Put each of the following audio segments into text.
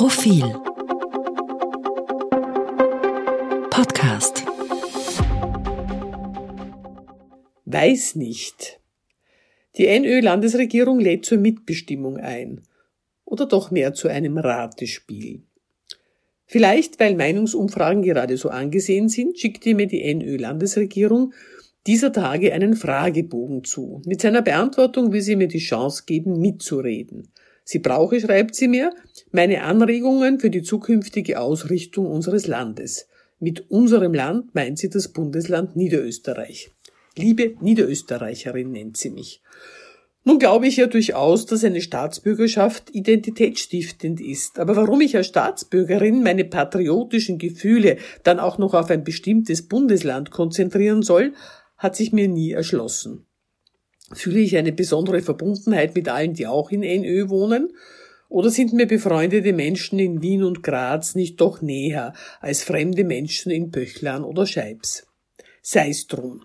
Profil Podcast Weiß nicht. Die NÖ-Landesregierung lädt zur Mitbestimmung ein. Oder doch mehr zu einem Ratespiel. Vielleicht, weil Meinungsumfragen gerade so angesehen sind, schickte mir die NÖ-Landesregierung dieser Tage einen Fragebogen zu. Mit seiner Beantwortung will sie mir die Chance geben, mitzureden. Sie brauche, schreibt sie mir, meine Anregungen für die zukünftige Ausrichtung unseres Landes. Mit unserem Land meint sie das Bundesland Niederösterreich. Liebe Niederösterreicherin nennt sie mich. Nun glaube ich ja durchaus, dass eine Staatsbürgerschaft identitätsstiftend ist. Aber warum ich als Staatsbürgerin meine patriotischen Gefühle dann auch noch auf ein bestimmtes Bundesland konzentrieren soll, hat sich mir nie erschlossen fühle ich eine besondere Verbundenheit mit allen, die auch in NÖ wohnen? Oder sind mir befreundete Menschen in Wien und Graz nicht doch näher als fremde Menschen in Pöchlern oder Scheibs? Sei's drum.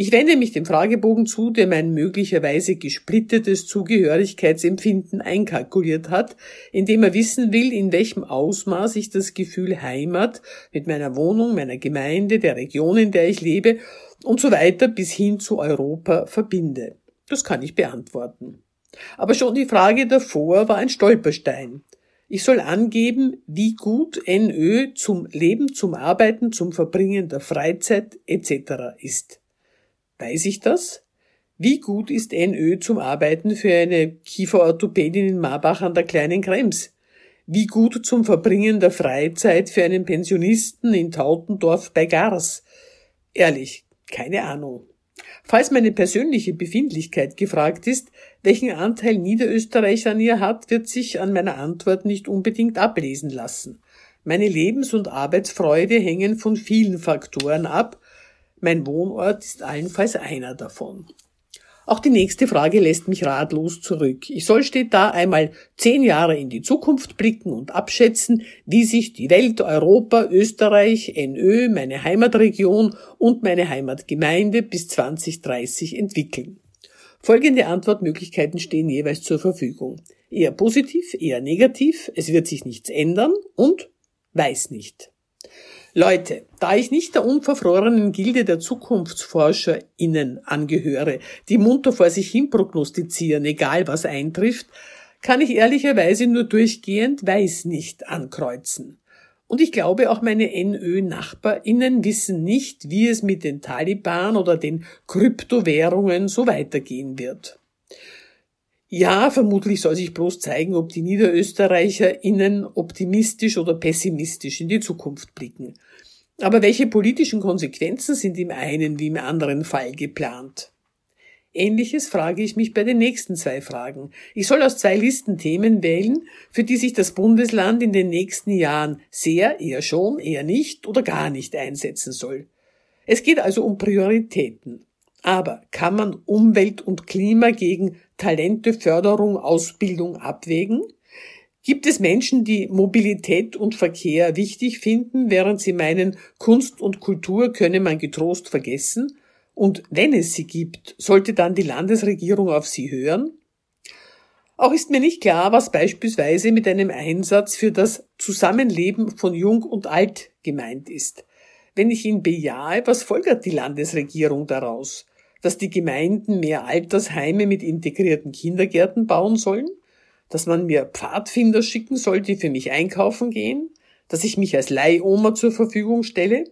Ich wende mich dem Fragebogen zu, der mein möglicherweise gesplittetes Zugehörigkeitsempfinden einkalkuliert hat, indem er wissen will, in welchem Ausmaß ich das Gefühl Heimat mit meiner Wohnung, meiner Gemeinde, der Region, in der ich lebe und so weiter bis hin zu Europa verbinde. Das kann ich beantworten. Aber schon die Frage davor war ein Stolperstein. Ich soll angeben, wie gut NÖ zum Leben, zum Arbeiten, zum Verbringen der Freizeit etc. ist. Weiß ich das? Wie gut ist NÖ zum Arbeiten für eine Kieferorthopädin in Marbach an der kleinen Krems? Wie gut zum Verbringen der Freizeit für einen Pensionisten in Tautendorf bei Gars? Ehrlich, keine Ahnung. Falls meine persönliche Befindlichkeit gefragt ist, welchen Anteil Niederösterreich an ihr hat, wird sich an meiner Antwort nicht unbedingt ablesen lassen. Meine Lebens- und Arbeitsfreude hängen von vielen Faktoren ab. Mein Wohnort ist allenfalls einer davon. Auch die nächste Frage lässt mich ratlos zurück. Ich soll steht da einmal zehn Jahre in die Zukunft blicken und abschätzen, wie sich die Welt, Europa, Österreich, NÖ, meine Heimatregion und meine Heimatgemeinde bis 2030 entwickeln. Folgende Antwortmöglichkeiten stehen jeweils zur Verfügung. Eher positiv, eher negativ, es wird sich nichts ändern und weiß nicht. Leute, da ich nicht der unverfrorenen Gilde der ZukunftsforscherInnen angehöre, die munter vor sich hin prognostizieren, egal was eintrifft, kann ich ehrlicherweise nur durchgehend weiß nicht ankreuzen. Und ich glaube, auch meine NÖ-NachbarInnen wissen nicht, wie es mit den Taliban oder den Kryptowährungen so weitergehen wird. Ja, vermutlich soll sich bloß zeigen, ob die NiederösterreicherInnen optimistisch oder pessimistisch in die Zukunft blicken. Aber welche politischen Konsequenzen sind im einen wie im anderen Fall geplant? Ähnliches frage ich mich bei den nächsten zwei Fragen. Ich soll aus zwei Listen Themen wählen, für die sich das Bundesland in den nächsten Jahren sehr, eher schon, eher nicht oder gar nicht einsetzen soll. Es geht also um Prioritäten. Aber kann man Umwelt und Klima gegen Talenteförderung, Ausbildung abwägen? Gibt es Menschen, die Mobilität und Verkehr wichtig finden, während sie meinen, Kunst und Kultur könne man getrost vergessen? Und wenn es sie gibt, sollte dann die Landesregierung auf sie hören? Auch ist mir nicht klar, was beispielsweise mit einem Einsatz für das Zusammenleben von Jung und Alt gemeint ist. Wenn ich ihn bejahe, was folgert die Landesregierung daraus? Dass die Gemeinden mehr Altersheime mit integrierten Kindergärten bauen sollen? Dass man mir Pfadfinder schicken soll, die für mich einkaufen gehen? Dass ich mich als Leihoma zur Verfügung stelle?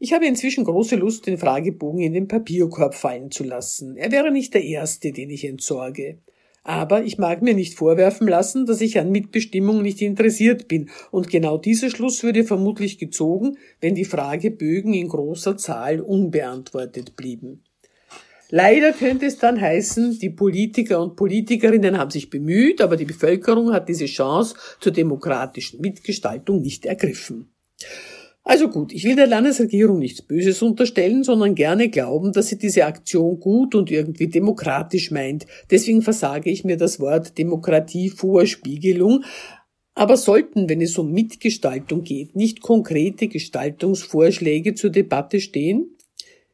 Ich habe inzwischen große Lust, den Fragebogen in den Papierkorb fallen zu lassen. Er wäre nicht der erste, den ich entsorge. Aber ich mag mir nicht vorwerfen lassen, dass ich an Mitbestimmung nicht interessiert bin, und genau dieser Schluss würde vermutlich gezogen, wenn die Fragebögen in großer Zahl unbeantwortet blieben. Leider könnte es dann heißen, die Politiker und Politikerinnen haben sich bemüht, aber die Bevölkerung hat diese Chance zur demokratischen Mitgestaltung nicht ergriffen. Also gut, ich will der Landesregierung nichts Böses unterstellen, sondern gerne glauben, dass sie diese Aktion gut und irgendwie demokratisch meint. Deswegen versage ich mir das Wort Demokratievorspiegelung. Aber sollten, wenn es um Mitgestaltung geht, nicht konkrete Gestaltungsvorschläge zur Debatte stehen?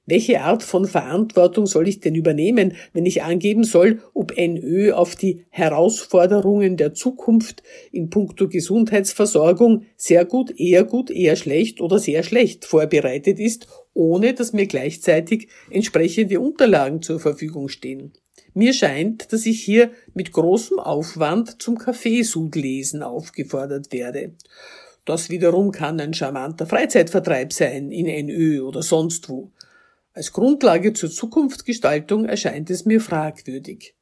Welche Art von Verantwortung soll ich denn übernehmen, wenn ich angeben soll, ob NÖ auf die Herausforderungen der Zukunft in puncto Gesundheitsversorgung sehr gut, eher gut, eher schlecht oder sehr schlecht vorbereitet ist, ohne dass mir gleichzeitig entsprechende Unterlagen zur Verfügung stehen? Mir scheint, dass ich hier mit großem Aufwand zum Kaffeesudlesen aufgefordert werde. Das wiederum kann ein charmanter Freizeitvertreib sein in NÖ oder sonst wo. Als Grundlage zur Zukunftsgestaltung erscheint es mir fragwürdig.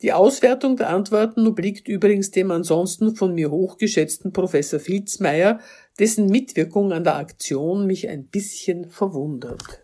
Die Auswertung der Antworten obliegt übrigens dem ansonsten von mir hochgeschätzten Professor Filzmeier, dessen Mitwirkung an der Aktion mich ein bisschen verwundert.